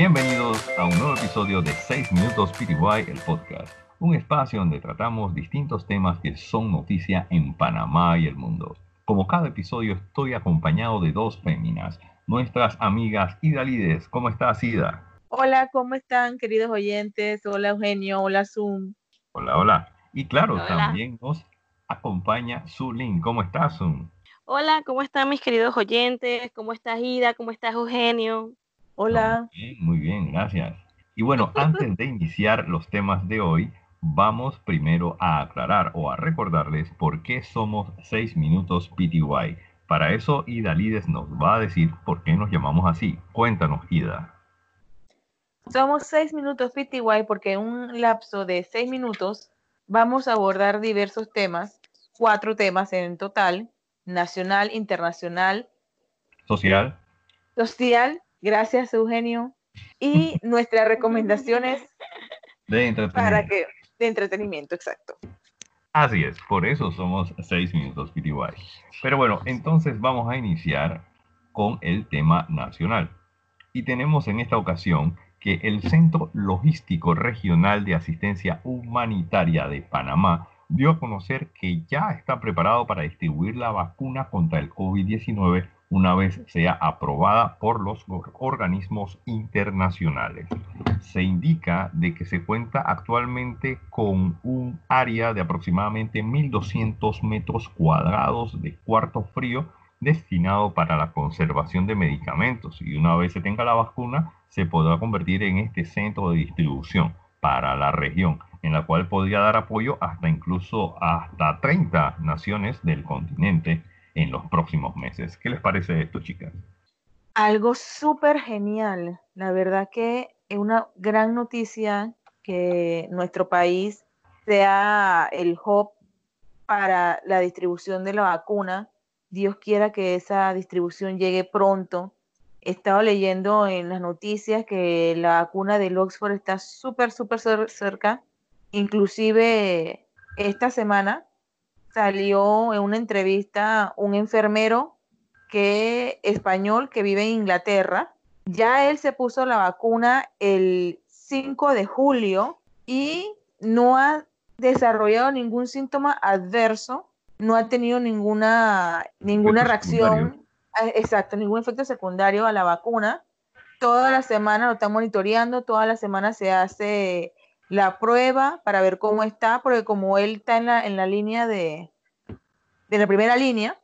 Bienvenidos a un nuevo episodio de 6 Minutos PTY, el podcast, un espacio donde tratamos distintos temas que son noticia en Panamá y el mundo. Como cada episodio estoy acompañado de dos féminas, nuestras amigas Ida Lides. ¿Cómo estás, Ida? Hola, ¿cómo están, queridos oyentes? Hola, Eugenio. Hola, Zoom. Hola, hola. Y claro, también nos acompaña Zulin. ¿Cómo estás, Zoom? Hola, ¿cómo están mis queridos oyentes? ¿Cómo estás, Ida? ¿Cómo estás, Eugenio? Hola. Muy bien, muy bien, gracias. Y bueno, antes de iniciar los temas de hoy, vamos primero a aclarar o a recordarles por qué somos 6 minutos PTY. Para eso, Ida Lides nos va a decir por qué nos llamamos así. Cuéntanos, Ida. Somos 6 minutos PTY porque en un lapso de 6 minutos vamos a abordar diversos temas, cuatro temas en total, nacional, internacional, social, social, gracias Eugenio, y nuestras recomendaciones de entretenimiento. Para que, de entretenimiento, exacto. Así es, por eso somos 6 minutos PTY. Pero bueno, entonces vamos a iniciar con el tema nacional. Y tenemos en esta ocasión que el Centro Logístico Regional de Asistencia Humanitaria de Panamá dio a conocer que ya está preparado para distribuir la vacuna contra el COVID-19 una vez sea aprobada por los organismos internacionales. Se indica de que se cuenta actualmente con un área de aproximadamente 1.200 metros cuadrados de cuarto frío destinado para la conservación de medicamentos y una vez se tenga la vacuna se podrá convertir en este centro de distribución para la región en la cual podría dar apoyo hasta incluso hasta 30 naciones del continente en los próximos meses. ¿Qué les parece esto, chicas? Algo súper genial. La verdad que es una gran noticia que nuestro país sea el hub para la distribución de la vacuna. Dios quiera que esa distribución llegue pronto. He estado leyendo en las noticias que la vacuna del Oxford está súper, súper cerca. Inclusive esta semana salió en una entrevista un enfermero que español que vive en Inglaterra. Ya él se puso la vacuna el 5 de julio y no ha desarrollado ningún síntoma adverso, no ha tenido ninguna, ninguna reacción, ah, exacto, ningún efecto secundario a la vacuna. Toda la semana lo está monitoreando, toda la semana se hace la prueba para ver cómo está, porque como él está en la, en la línea de, de la primera línea,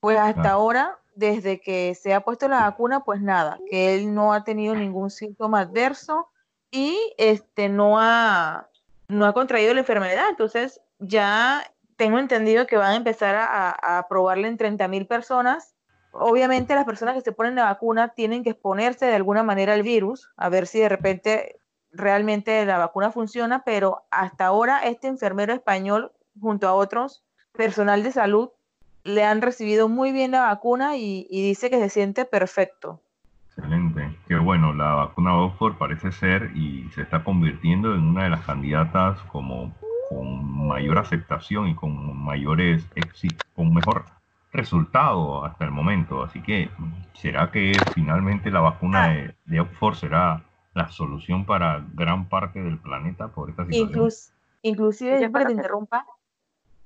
pues hasta ahora, desde que se ha puesto la vacuna, pues nada, que él no ha tenido ningún síntoma adverso y este no ha, no ha contraído la enfermedad. Entonces, ya tengo entendido que van a empezar a, a probarle en 30 mil personas. Obviamente las personas que se ponen la vacuna tienen que exponerse de alguna manera al virus, a ver si de repente realmente la vacuna funciona, pero hasta ahora este enfermero español, junto a otros personal de salud, le han recibido muy bien la vacuna y, dice que se siente perfecto. Excelente, qué bueno, la vacuna Oxford parece ser y se está convirtiendo en una de las candidatas como con mayor aceptación y con mayores con mejor resultado hasta el momento. Así que, ¿será que finalmente la vacuna ah. de, de Oxford será la solución para gran parte del planeta por esta situación. inclusive, para que te interrumpa,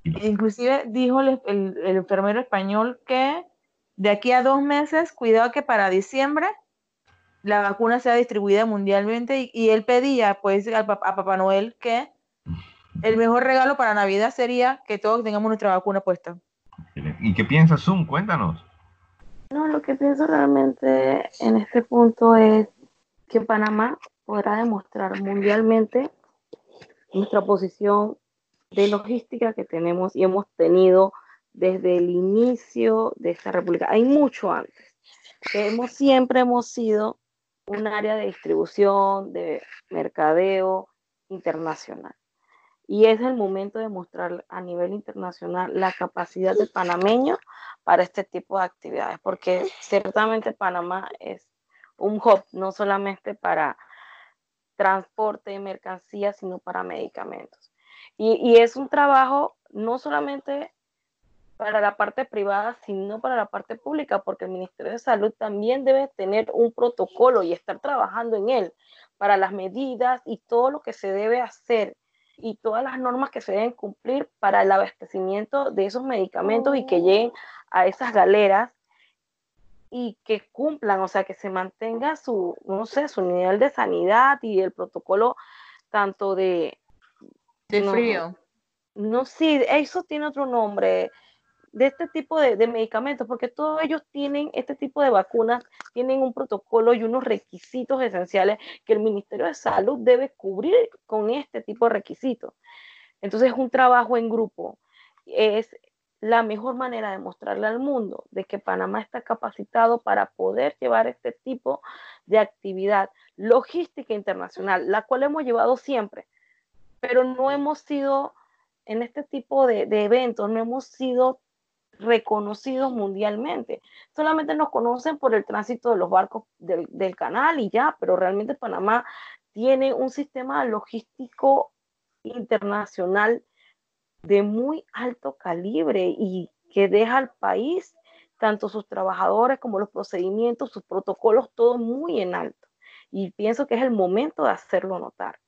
inclusive dijo el, enfermero español que de aquí a dos meses, cuidado que para diciembre la vacuna sea distribuida mundialmente y, él pedía pues a, Papá Noel que el mejor regalo para Navidad sería que todos tengamos nuestra vacuna puesta. ¿Y qué piensas, Zoom? Cuéntanos. No, lo que pienso realmente en este punto es que Panamá podrá demostrar mundialmente nuestra posición de logística que tenemos y hemos tenido desde el inicio de esta república. Hay mucho antes. hemos, siempre hemos sido un área de distribución, de mercadeo internacional. Y es el momento de mostrar a nivel internacional la capacidad del panameño para este tipo de actividades, porque ciertamente Panamá es un hub, no solamente para transporte de mercancías, sino para medicamentos. Y, es un trabajo no solamente para la parte privada, sino para la parte pública, porque el Ministerio de Salud también debe tener un protocolo y estar trabajando en él para las medidas y todo lo que se debe hacer y todas las normas que se deben cumplir para el abastecimiento de esos medicamentos y que lleguen a esas galeras y que cumplan, o sea, que se mantenga su, no sé, su nivel de sanidad y el protocolo tanto de... De frío. No, sí, eso tiene otro nombre, de este tipo de, de, medicamentos, porque todos ellos tienen, este tipo de vacunas, tienen un protocolo y unos requisitos esenciales que el Ministerio de Salud debe cubrir con este tipo de requisitos. Entonces es un trabajo en grupo. Es, la mejor manera de mostrarle al mundo de que Panamá está capacitado para poder llevar este tipo de actividad logística internacional, la cual hemos llevado siempre, pero no hemos sido en este tipo de, de eventos, no hemos sido reconocidos mundialmente. Solamente nos conocen por el tránsito de los barcos del, del canal y ya, pero realmente Panamá tiene un sistema logístico internacional de muy alto calibre y que deja al país, tanto sus trabajadores como los procedimientos, sus protocolos, todo muy en alto. Y pienso que es el momento de hacerlo notar.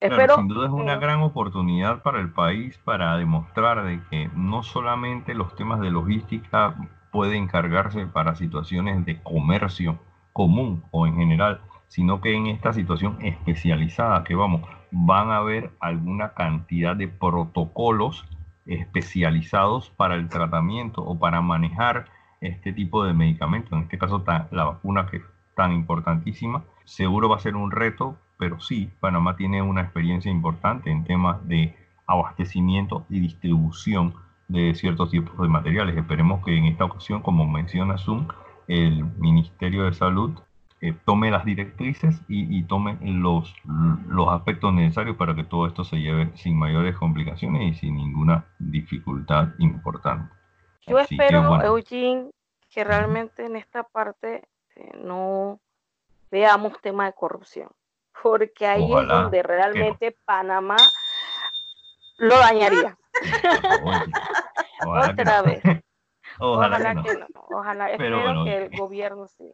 Espero, sin duda es una gran oportunidad para el país para demostrar de que no solamente los temas de logística pueden encargarse para situaciones de comercio común o en general, sino que en esta situación especializada que vamos, van a haber alguna cantidad de protocolos especializados para el tratamiento o para manejar este tipo de medicamentos. En este caso, la vacuna que es tan importantísima, seguro va a ser un reto, pero sí, Panamá tiene una experiencia importante en temas de abastecimiento y distribución de ciertos tipos de materiales. Esperemos que en esta ocasión, como menciona Zoom, el Ministerio de Salud eh, tome las directrices y, tome los, los aspectos necesarios para que todo esto se lleve sin mayores complicaciones y sin ninguna dificultad importante. Yo espero, Eugene, que realmente en esta parte eh, no veamos tema de corrupción, porque ahí es donde realmente Panamá lo dañaría. Otra vez. Ojalá, que, no. Ojalá, espero que el gobierno sí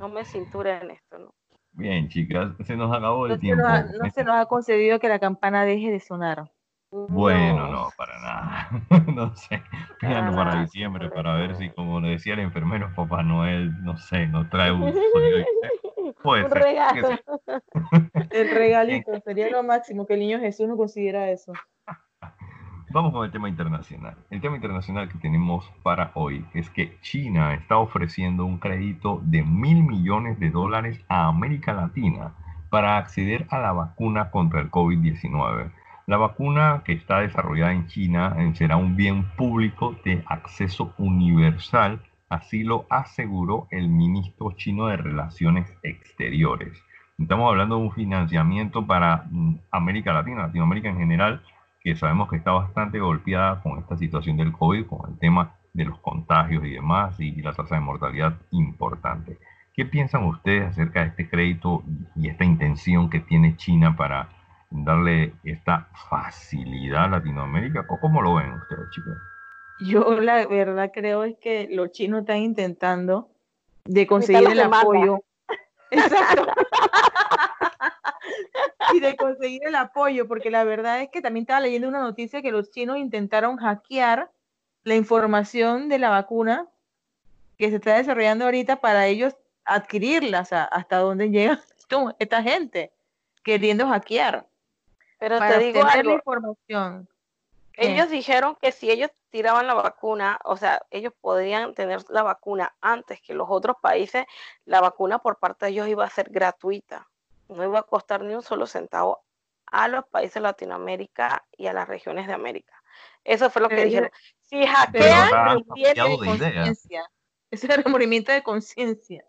no me cintura en esto, ¿no? Bien, chicas, se nos acabó el no tiempo. Se no se nos ha concedido que la campana deje de sonar. Bueno, no, para nada. no sé, mirando para diciembre para ver si, como le decía el enfermero Papá Noel, no sé, nos trae un Puede un regalo. el regalito sería lo máximo que el niño Jesús no considera eso. Vamos con el tema internacional. El tema internacional que tenemos para hoy es que China está ofreciendo un crédito de mil millones de dólares a América Latina para acceder a la vacuna contra el COVID-19. La vacuna que está desarrollada en China eh, será un bien público de acceso universal, así lo aseguró el ministro chino de Relaciones Exteriores. Estamos hablando de un financiamiento para mm, América Latina, Latinoamérica en general, que sabemos que está bastante golpeada con esta situación del COVID, con el tema de los contagios y demás, y la tasa de mortalidad importante. ¿Qué piensan ustedes acerca de este crédito y esta intención que tiene China para darle esta facilidad a Latinoamérica? ¿O cómo lo ven ustedes, chicos? Yo la verdad creo es que los chinos están intentando de conseguir el apoyo. Exacto. Y de conseguir el apoyo, porque la verdad es que también estaba leyendo una noticia que los chinos intentaron hackear la información de la vacuna que se está desarrollando ahorita para ellos adquirirla, o sea, hasta dónde llega esta gente queriendo hackear. Pero te digo algo. La información. Ellos dijeron que si ellos tiraban la vacuna, o sea, ellos podrían tener la vacuna antes que los otros países, la vacuna por parte de ellos iba a ser gratuita no iba a costar ni un solo centavo a los países de Latinoamérica y a las regiones de América. Eso fue lo que dijeron. Si hackean, de conciencia. Ese es el movimiento de conciencia.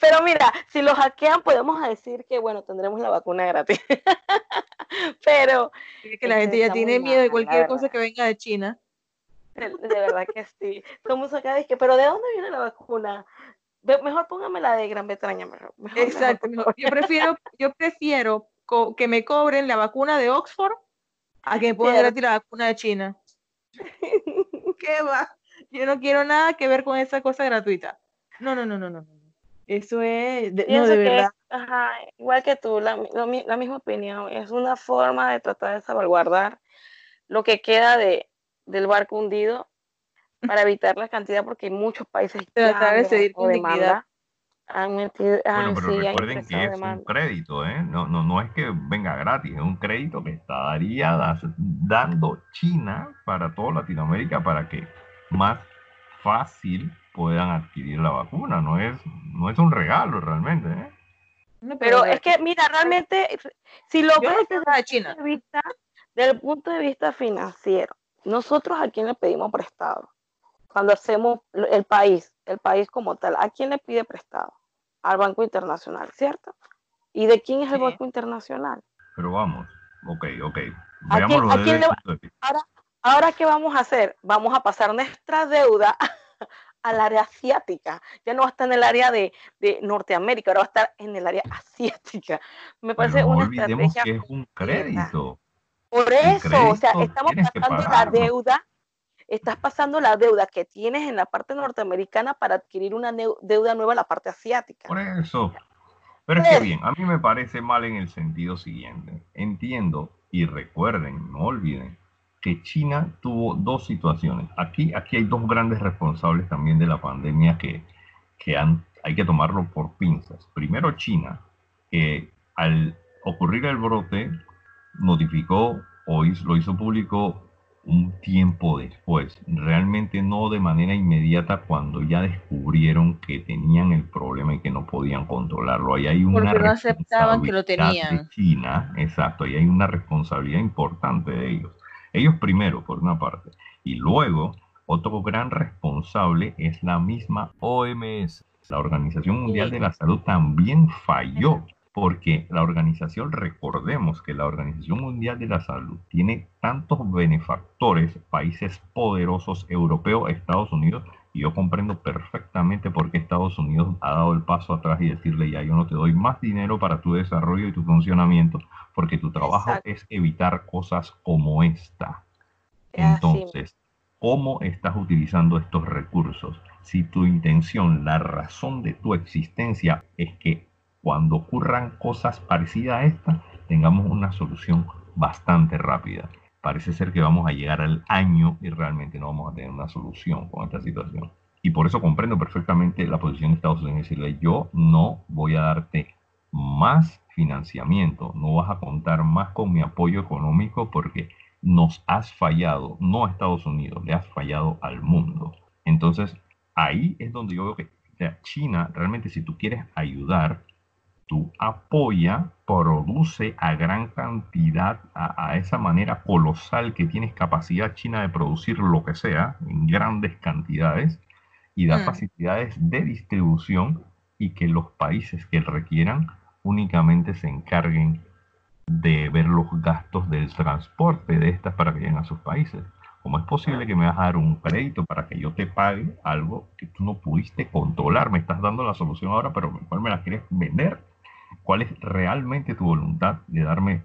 Pero mira, si lo hackean, podemos decir que, bueno, tendremos la vacuna gratis. Pero. Es que la gente ya tiene miedo de cualquier cosa que venga de China. De, verdad que sí. Somos acá, dije, pero ¿de dónde viene la vacuna? Mejor póngame la de Gran Bretaña. Mejor, Exacto. Yo prefiero, yo prefiero que me cobren la vacuna de Oxford a que me pongan gratis la vacuna de China. ¿qué va? Yo no quiero nada que ver con esa cosa gratuita. No, no, no, no, no. Eso es, de, no, de verdad. ajá, igual que tú, la, la, misma opinión. Es una forma de tratar de salvaguardar lo que queda de, del barco hundido para evitar la cantidad, porque hay muchos países que han demanda han metido. Bueno, pero recuerden que es un crédito, ¿eh? No, no, no es que venga gratis, es un crédito que estaría dando China para toda Latinoamérica para que más fácil puedan adquirir la vacuna. No es, no es un regalo realmente, ¿eh? pero, es que, mira, realmente, si lo ves desde China. vista, desde el punto de vista financiero, nosotros a quién le pedimos prestado cuando hacemos el país, el país como tal, ¿a quién le pide prestado? Al Banco Internacional, ¿cierto? ¿Y de quién es el Banco Internacional? Pero vamos, ok, ok. ahora, ahora, ¿qué vamos a hacer? Vamos a pasar nuestra deuda al área asiática. Ya no va a estar en el área de, de Norteamérica, ahora va a estar en el área asiática. Me parece una estrategia. que es un crédito. Por eso, o sea, estamos pasando la deuda estás pasando la deuda que tienes en la parte norteamericana para adquirir una deuda nueva en la parte asiática. Por eso. Pero es que bien, a mí me parece mal en el sentido siguiente. Entiendo y recuerden, no olviden, que China tuvo dos situaciones. Aquí, aquí hay dos grandes responsables también de la pandemia que, que han, hay que tomarlo por pinzas. Primero China, que al ocurrir el brote notificó o lo hizo público un tiempo después, realmente no de manera inmediata cuando ya descubrieron que tenían el problema y que no podían controlarlo. Ahí hay una no aceptaban que lo tenían. De China, exacto, ahí hay una responsabilidad importante de ellos. Ellos primero, por una parte, y luego otro gran responsable es la misma OMS. La Organización Mundial de la Salud también falló porque la organización, recordemos que la Organización Mundial de la Salud tiene tantos benefactores, países poderosos, europeos, Estados Unidos, y yo comprendo perfectamente por qué Estados Unidos ha dado el paso atrás y decirle, ya yo no te doy más dinero para tu desarrollo y tu funcionamiento, porque tu trabajo es evitar cosas como esta. Entonces, ¿cómo estás utilizando estos recursos? Si tu intención, la razón de tu existencia es que cuando ocurran cosas parecidas a esta, tengamos una solución bastante rápida. Parece ser que vamos a llegar al año y realmente no vamos a tener una solución con esta situación. Y por eso comprendo perfectamente la posición de Estados Unidos decirle, yo no voy a darte más financiamiento, no vas a contar más con mi apoyo económico porque nos has fallado, no a Estados Unidos, le has fallado al mundo. Entonces, ahí es donde yo veo que China, realmente si tú quieres ayudar, apoya, produce a gran cantidad, a, esa manera colosal que tienes capacidad china de producir lo que sea en grandes cantidades y da mm. facilidades de distribución y que los países que requieran únicamente se encarguen de ver los gastos del transporte de estas para que lleguen a sus países. ¿Cómo es posible que me vas a dar un crédito para que yo te pague algo que tú no pudiste controlar? Me estás dando la solución ahora, pero mejor me la quieres vender cuál es realmente tu voluntad de darme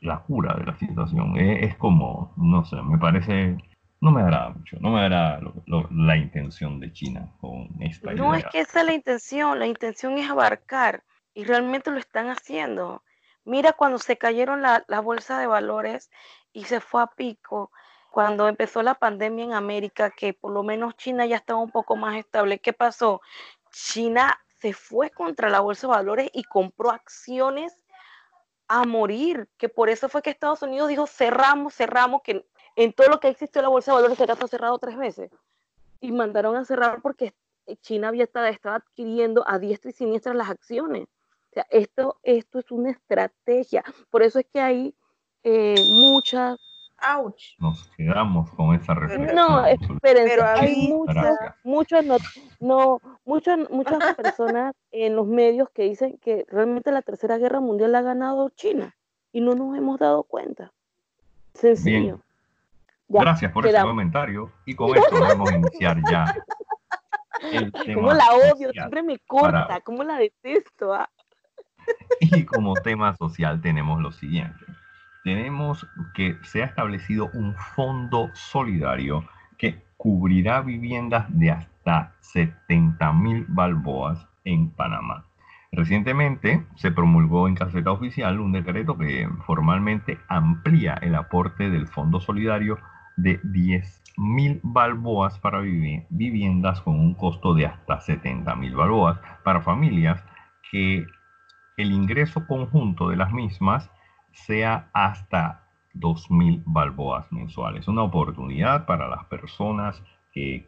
la cura de la situación. Es, como, no sé, me parece, no me agrada mucho, no me agrada la intención de China con esta no idea. No es que esa es la intención, la intención es abarcar y realmente lo están haciendo. Mira cuando se cayeron la, la bolsa de valores y se fue a pico, cuando empezó la pandemia en América, que por lo menos China ya estaba un poco más estable. ¿Qué pasó? China se fue contra la bolsa de valores y compró acciones a morir, que por eso fue que Estados Unidos dijo cerramos, cerramos, que en todo lo que existió la bolsa de valores se ha cerrado tres veces. Y mandaron a cerrar porque China había estado, estaba adquiriendo a diestra y siniestra las acciones. O sea, esto, esto es una estrategia. Por eso es que hay eh, muchas Ouch. Nos quedamos con esa reflexión. No, espérense, hay muchas, muchos, no, muchas, muchas personas en los medios que dicen que realmente la Tercera Guerra Mundial la ha ganado China y no nos hemos dado cuenta. Sencillo. Gracias por ese comentario y con esto vamos a iniciar ya. El tema ¿Cómo la odio? Siempre me corta, ¿cómo la detesto? Ah. Y como tema social tenemos lo siguiente tenemos que se ha establecido un fondo solidario que cubrirá viviendas de hasta 70 mil balboas en Panamá. Recientemente se promulgó en caseta oficial un decreto que formalmente amplía el aporte del Fondo Solidario de 10 mil balboas para viviendas con un costo de hasta 70 mil balboas para familias que el ingreso conjunto de las mismas sea hasta 2 mil balboas mensuales. Una oportunidad para las personas que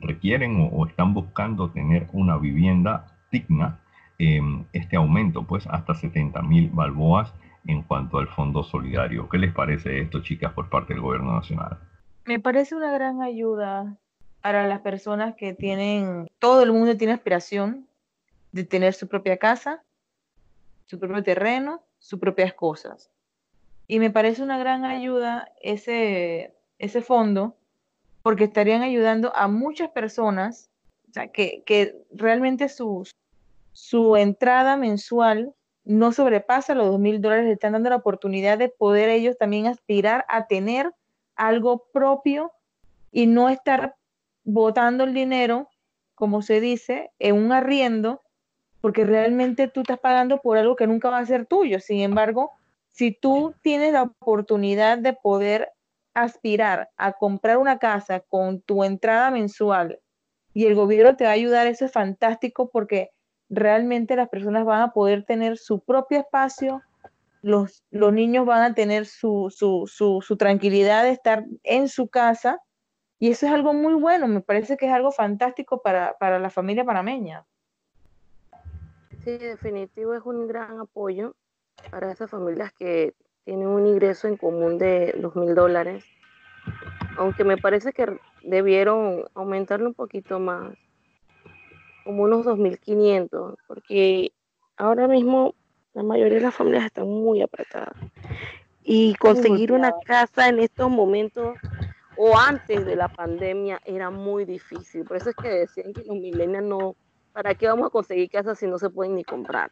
requieren o, están buscando tener una vivienda digna Em, este aumento, pues hasta 70 mil balboas en cuanto al fondo solidario. ¿Qué les parece esto, chicas, por parte del gobierno nacional? Me parece una gran ayuda para las personas que tienen, todo el mundo tiene aspiración de tener su propia casa, su propio terreno, sus propias cosas. Y me parece una gran ayuda ese, ese fondo porque estarían ayudando a muchas personas o sea, que, que realmente sus, su entrada mensual no sobrepasa los dos mil dólares, le están dando la oportunidad de poder ellos también aspirar a tener algo propio y no estar botando el dinero, como se dice, en un arriendo, porque realmente tú estás pagando por algo que nunca va a ser tuyo. Sin embargo, si tú tienes la oportunidad de poder aspirar a comprar una casa con tu entrada mensual y el gobierno te va a ayudar, eso es fantástico porque realmente las personas van a poder tener su propio espacio, los, los niños van a tener su, su, tranquilidad de estar en su casa y eso es algo muy bueno, me parece que es algo fantástico para, para la familia panameña. Sí, definitivo es un gran apoyo para esas familias que tienen un ingreso en común de los mil dólares, aunque me parece que debieron aumentarlo un poquito más como unos 2.500, porque ahora mismo la mayoría de las familias están muy apretadas. Y conseguir una casa en estos momentos o antes de la pandemia era muy difícil. Por eso es que decían que los millennials no, ¿para qué vamos a conseguir casas si no se pueden ni comprar?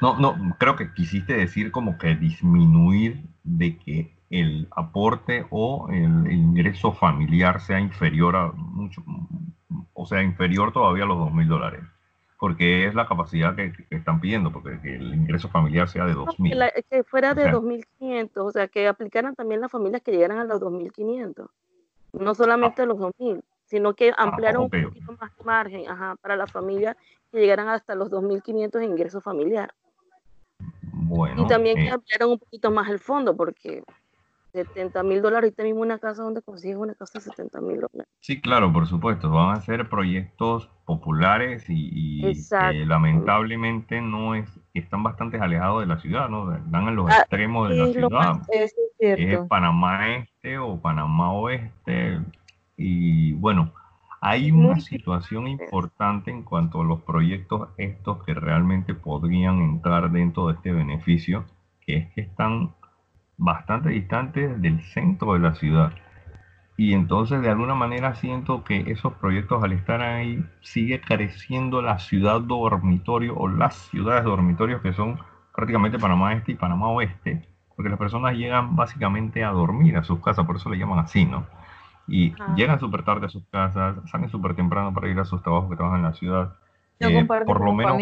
No, no, creo que quisiste decir como que disminuir de que el aporte o el ingreso familiar sea inferior a mucho, o sea, inferior todavía a los dos mil dólares, porque es la capacidad que, están pidiendo, porque que el ingreso familiar sea de dos mil. que, fuera de dos mil quinientos, o sea, que aplicaran también las familias que llegaran a los dos mil quinientos, no solamente ah. los dos mil, sino que ah, ampliaron un poquito más margen ajá, para las familias que llegaran hasta los 2.500 en ingreso familiar. Bueno, y también que eh. ampliaron un poquito más el fondo, porque 70 mil dólares. Ahorita mismo una casa donde consigues una casa de 70 mil dólares. Sí, claro, por supuesto. Van a ser proyectos populares y, lamentablemente no es, están bastante alejados de la ciudad, ¿no? Están en los ah, extremos de la ciudad. Es, es Panamá Este o Panamá Oeste. Y bueno, hay una situación importante en cuanto a los proyectos estos que realmente podrían entrar dentro de este beneficio, que es que están bastante distantes del centro de la ciudad. Y entonces de alguna manera siento que esos proyectos al estar ahí sigue creciendo la ciudad dormitorio o las ciudades dormitorios que son prácticamente Panamá Este y Panamá Oeste, porque las personas llegan básicamente a dormir a sus casas, por eso le llaman así, ¿no? Y llegan súper tarde a sus casas, salen súper temprano para ir a sus trabajos que trabajan en la ciudad. Eh, por lo menos,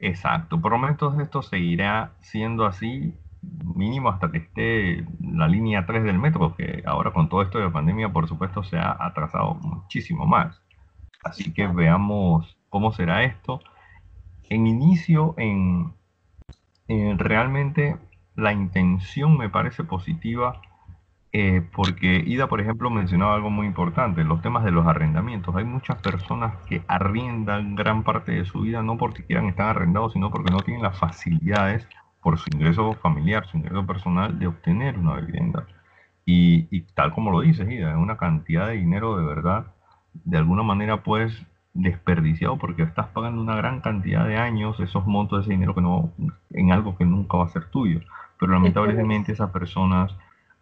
Exacto, por lo menos esto seguirá siendo así mínimo hasta que esté la línea 3 del metro, que ahora con todo esto de la pandemia, por supuesto, se ha atrasado muchísimo más. Así que veamos cómo será esto. En inicio, en, realmente la intención me parece positiva eh, porque Ida, por ejemplo, mencionaba algo muy importante, los temas de los arrendamientos. Hay muchas personas que arriendan gran parte de su vida no porque quieran estar arrendados, sino porque no tienen las facilidades por su ingreso familiar, su ingreso personal, de obtener una vivienda. Y, tal como lo dices, Ida, es una cantidad de dinero de verdad, de alguna manera pues desperdiciado porque estás pagando una gran cantidad de años esos montos de ese dinero que no, en algo que nunca va a ser tuyo. Pero lamentablemente esas personas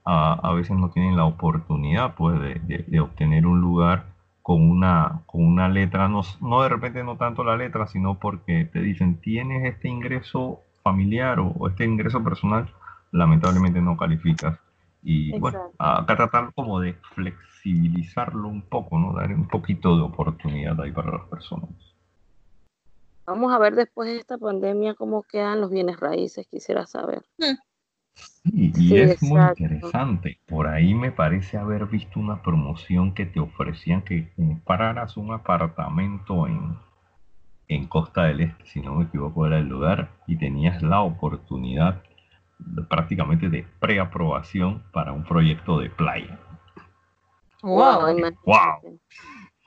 a, veces no tienen la oportunidad pues de, de, obtener un lugar con una, con una letra, no, no de repente no tanto la letra, sino porque te dicen tienes este ingreso familiar o, este ingreso personal, lamentablemente no calificas. Y bueno, acá tratar como de flexibilizarlo un poco, ¿no? Dar un poquito de oportunidad ahí para las personas. Vamos a ver después de esta pandemia cómo quedan los bienes raíces, quisiera saber. Hmm. Sí, y es muy interesante. Por ahí me parece haber visto una promoción que te ofrecían que compraras un apartamento en, en Costa del Este, si no me equivoco era el lugar, y tenías la oportunidad prácticamente de preaprobación para un proyecto de playa. Wow, wow.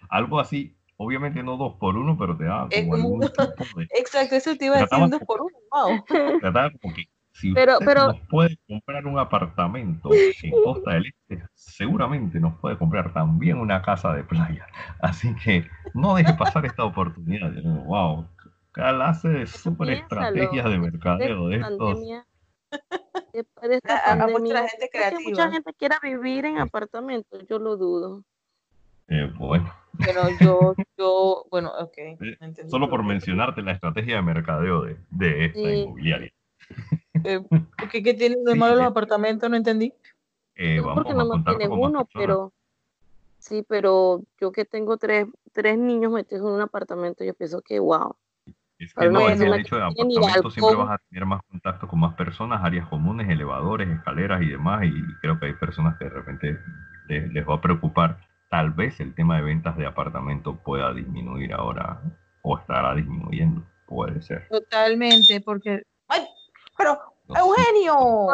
Algo así Obviamente no dos por uno, pero te da como Exacto, eso te iba a decir dos por uno. Wow. Trataba como que si pero, usted pero... nos puede comprar un apartamento en Costa del Este, seguramente nos puede comprar también una casa de playa. Así que no deje pasar esta oportunidad. Wow, clase de super estrategias de mercadeo de estos. Después de esta pandemia, gente creativa. mucha gente quiera vivir en apartamentos, yo lo dudo. Eh, bueno. Pero yo, yo, bueno, ok. Solo por mencionarte la estrategia de mercadeo de, de esta inmobiliaria. Eh, ¿qué, ¿Qué tienen de malo los apartamentos? No entendí. Eh, vamos porque no más tienes uno, pero sí, pero yo que tengo tres, tres niños metidos en un apartamento, yo pienso que wow. Es que no, es el hecho de apartamento siempre vas a tener más contacto con más personas, áreas comunes, elevadores, escaleras y demás, y creo que hay personas que de repente les, les va a preocupar tal vez el tema de ventas de apartamento pueda disminuir ahora o estará disminuyendo, puede ser. Totalmente, porque... Pero, Eugenio.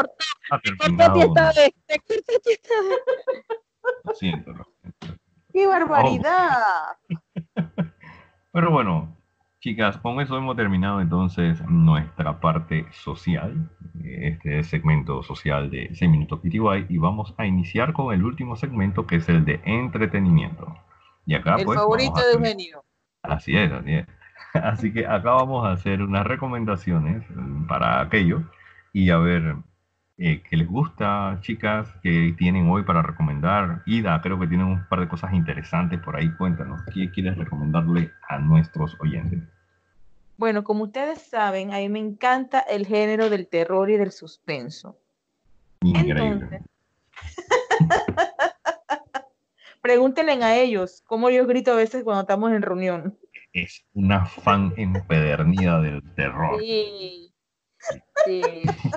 Lo siento, lo siento. ¡Qué barbaridad! Pero bueno, Chicas, con eso hemos terminado entonces nuestra parte social, este segmento social de 6 minutos PTY, y vamos a iniciar con el último segmento que es el de entretenimiento. Y acá, el pues, favorito de Eugenio. Así es, así es. Así que acá vamos a hacer unas recomendaciones para aquello y a ver eh, qué les gusta, chicas, qué tienen hoy para recomendar. Ida, creo que tienen un par de cosas interesantes por ahí. Cuéntanos, ¿qué quieres recomendarle a nuestros oyentes? Bueno, como ustedes saben, a mí me encanta el género del terror y del suspenso. Increíble. pregúntenle a ellos cómo yo grito a veces cuando estamos en reunión. Es una fan empedernida del terror. Sí, sí,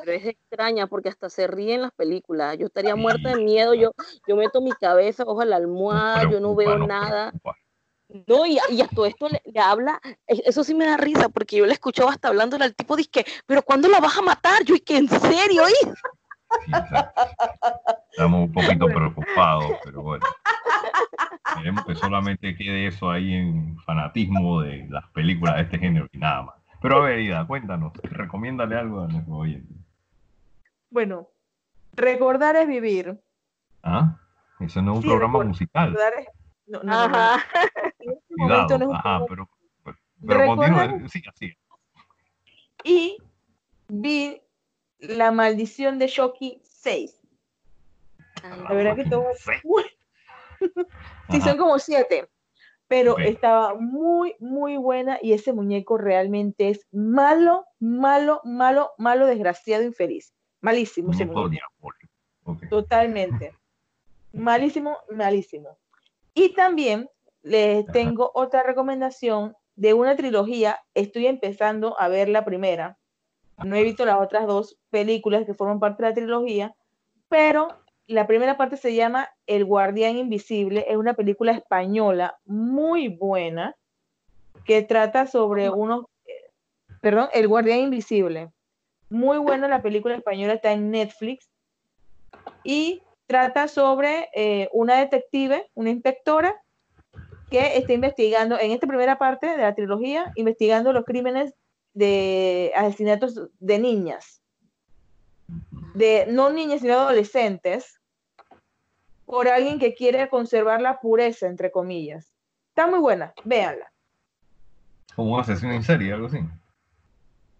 pero es extraña porque hasta se ríe en las películas. Yo estaría muerta de miedo, yo, yo meto mi cabeza ojo a la almohada, yo no veo nada. No, y, y, a todo esto le, habla, eso sí me da risa, porque yo le escuchaba hasta hablándole al tipo, dice, pero ¿cuándo la vas a matar? Yo, y que en serio, ¿y? Estamos un poquito preocupados, pero bueno. Queremos que solamente quede eso ahí en fanatismo de las películas de este género y nada más. Pero a ver, Ida, cuéntanos, recomiéndale algo a nuestro oyente. Bueno, recordar es vivir. Ah, eso no es un programa musical. No, no, ajá. Cuidado, ajá, pero, pero, continúa, sí, así. Y vi La Maldición de Shoki 6. La verdad que todo sí, son como siete. Pero estaba muy, muy buena y ese muñeco realmente es malo, malo, malo, malo, desgraciado, infeliz. Malísimo ese muñeco. Totalmente. Malísimo, malísimo. Y también les tengo otra recomendación de una trilogía. Estoy empezando a ver la primera. No he visto las otras dos películas que forman parte de la trilogía, pero la primera parte se llama El Guardián Invisible. Es una película española muy buena que trata sobre unos, perdón, El Guardián Invisible. Muy buena la película española, está en Netflix. Y trata sobre eh, una detective, una inspectora, que está investigando, en esta primera parte de la trilogía, investigando los crímenes de asesinatos de niñas, de no niñas, sino adolescentes, por alguien que quiere conservar la pureza, entre comillas. Está muy buena, véanla. Como un asesino en serie, algo así.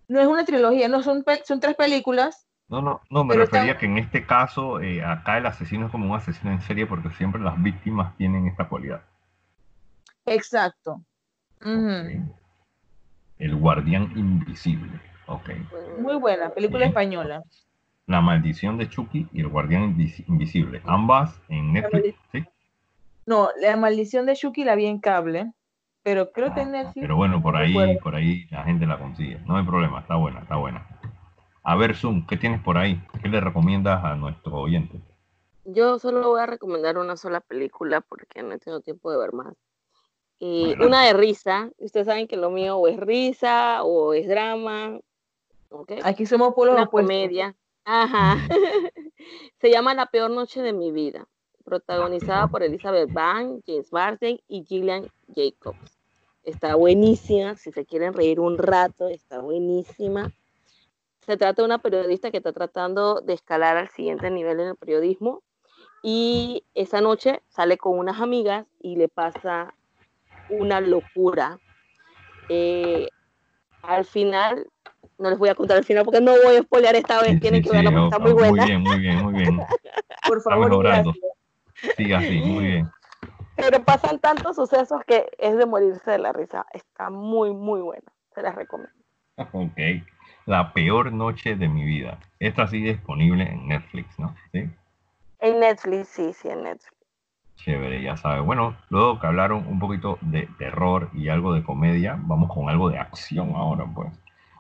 No es una trilogía, no son, son tres películas no, no, no, me refería que en este caso, eh, acá el asesino es como un asesino en serie porque siempre las víctimas tienen esta cualidad. Exacto. El guardián invisible. Ok. Muy buena, película española. La maldición de Chucky y El guardián invisible. Ambas en Netflix, ¿sí? No, La maldición de Chucky la vi en cable, pero creo que en ah, Netflix. Pero bueno, por ahí, por ahí la gente la consigue. No hay problema, está buena, está buena. A ver, Zoom, ¿qué tienes por ahí? ¿Qué le recomiendas a nuestro oyente? Yo solo voy a recomendar una sola película porque no tengo tiempo de ver más. Y una de risa. Ustedes saben que lo mío o es risa o es drama. Aquí somos por Una comedia. Ajá. Se llama La peor noche de mi vida. Protagonizada por Elizabeth Banks, James Marsden y Gillian Jacobs. Está buenísima. Si se quieren reír un rato, está buenísima. Se trata de una periodista que está tratando de escalar al siguiente nivel en el periodismo y esa noche sale con unas amigas y le pasa una locura. Eh, al final, no les voy a contar al final porque no voy a spoilear esta vez, tienen que verla porque está muy buena. Muy bien, muy bien, muy bien. Por favor, Sí, así, muy bien. Pero pasan tantos sucesos que es de morirse de la risa. Está muy, muy buena. Se las recomiendo. Ok. La peor noche de mi vida. Esta sí disponible en Netflix, ¿no? ¿Sí? En Netflix, sí, sí, en Netflix. Chévere, ya sabes. Bueno, luego que hablaron un poquito de terror y algo de comedia, vamos con algo de acción ahora, pues.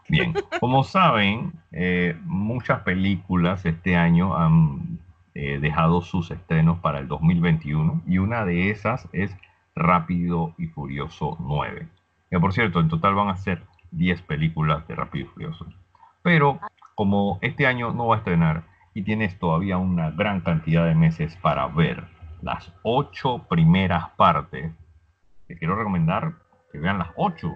Bien, como saben, eh, muchas películas este año han eh, dejado sus estrenos para el 2021 y una de esas es Rápido y Furioso 9. Que por cierto, en total van a ser 10 películas de Rápido y Furioso. Pero como este año no va a estrenar y tienes todavía una gran cantidad de meses para ver las 8 primeras partes, te quiero recomendar que vean las 8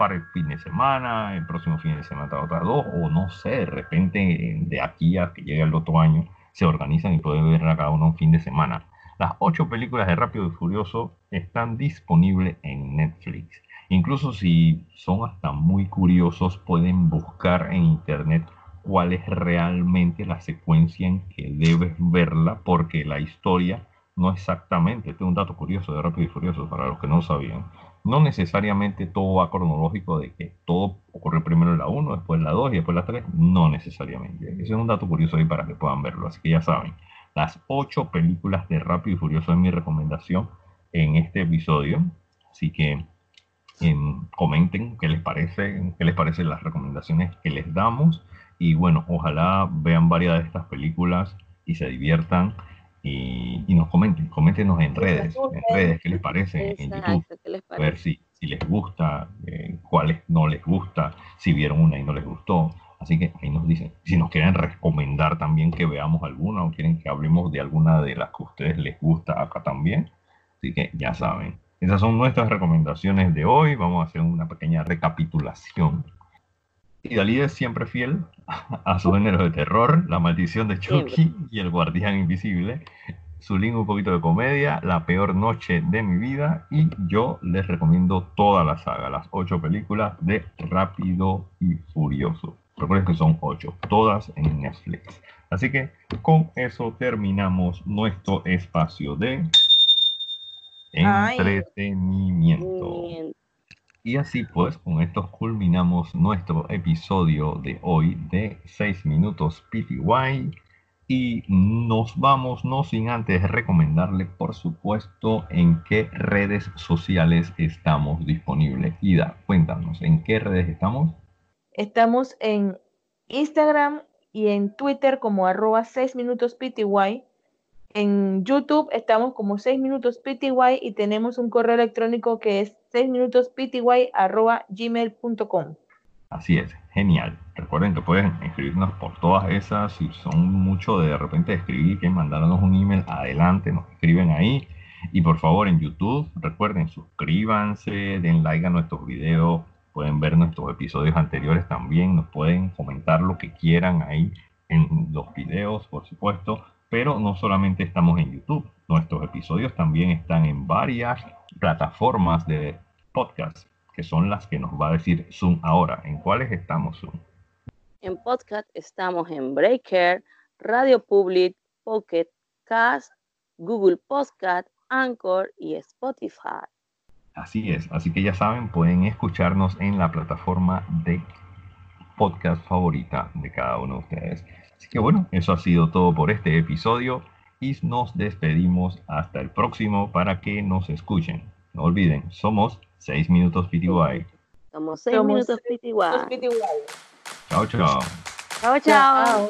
para el fin de semana, el próximo fin de semana otras dos, o no sé, de repente de aquí a que llegue el otro año se organizan y pueden ver a cada uno un fin de semana. Las 8 películas de Rápido y Furioso están disponibles en Netflix. Incluso si son hasta muy curiosos, pueden buscar en internet cuál es realmente la secuencia en que debes verla, porque la historia no exactamente, este es un dato curioso de Rápido y Furioso para los que no sabían, no necesariamente todo va cronológico de que todo ocurre primero en la 1, después la 2 y después la 3, no necesariamente. Ese es un dato curioso ahí para que puedan verlo, así que ya saben, las 8 películas de Rápido y Furioso es mi recomendación en este episodio, así que comenten qué les parece, qué les parecen las recomendaciones que les damos. Y bueno, ojalá vean varias de estas películas y se diviertan y, nos comenten, coméntenos en redes, en redes qué les parece, en YouTube, a ver si, si les gusta, eh, cuáles no les gusta, si vieron una y no les gustó. Así que ahí nos dicen, si nos quieren recomendar también que veamos alguna o quieren que hablemos de alguna de las que a ustedes les gusta acá también. Así que ya saben. Esas son nuestras recomendaciones de hoy. Vamos a hacer una pequeña recapitulación. Y Dalí es siempre fiel a su género de terror, La maldición de Chucky y El guardián invisible. Su link un poquito de comedia, La peor noche de mi vida. Y yo les recomiendo toda la saga, las ocho películas de Rápido y Furioso. Recuerden que son ocho, todas en Netflix. Así que con eso terminamos nuestro espacio de entretenimiento. Y así pues, con esto culminamos nuestro episodio de hoy de 6 minutos PTY. Y nos vamos, no sin antes recomendarle, por supuesto, en qué redes sociales estamos disponibles. Ida, cuéntanos, ¿en qué redes estamos? Estamos en Instagram y en Twitter como arroba 6 minutos PTY en YouTube estamos como 6 minutos PTY y tenemos un correo electrónico que es 6 minutos gmail.com. Así es, genial. Recuerden que pueden escribirnos por todas esas. Si son mucho de, repente escribir, que mandarnos un email adelante, nos escriben ahí. Y por favor en YouTube, recuerden, suscríbanse, den like a nuestros videos, pueden ver nuestros episodios anteriores también, nos pueden comentar lo que quieran ahí en los videos, por supuesto. Pero no solamente estamos en YouTube, nuestros episodios también están en varias plataformas de podcast, que son las que nos va a decir Zoom ahora. ¿En cuáles estamos, Zoom? En podcast estamos en Breaker, Radio Public, Pocket Cast, Google Podcast, Anchor y Spotify. Así es, así que ya saben, pueden escucharnos en la plataforma de podcast favorita de cada uno de ustedes. Así que bueno, eso ha sido todo por este episodio y nos despedimos hasta el próximo para que nos escuchen. No olviden, somos 6 minutos PTY. Somos 6 minutos PTY. Chao, chao. Chao, chao.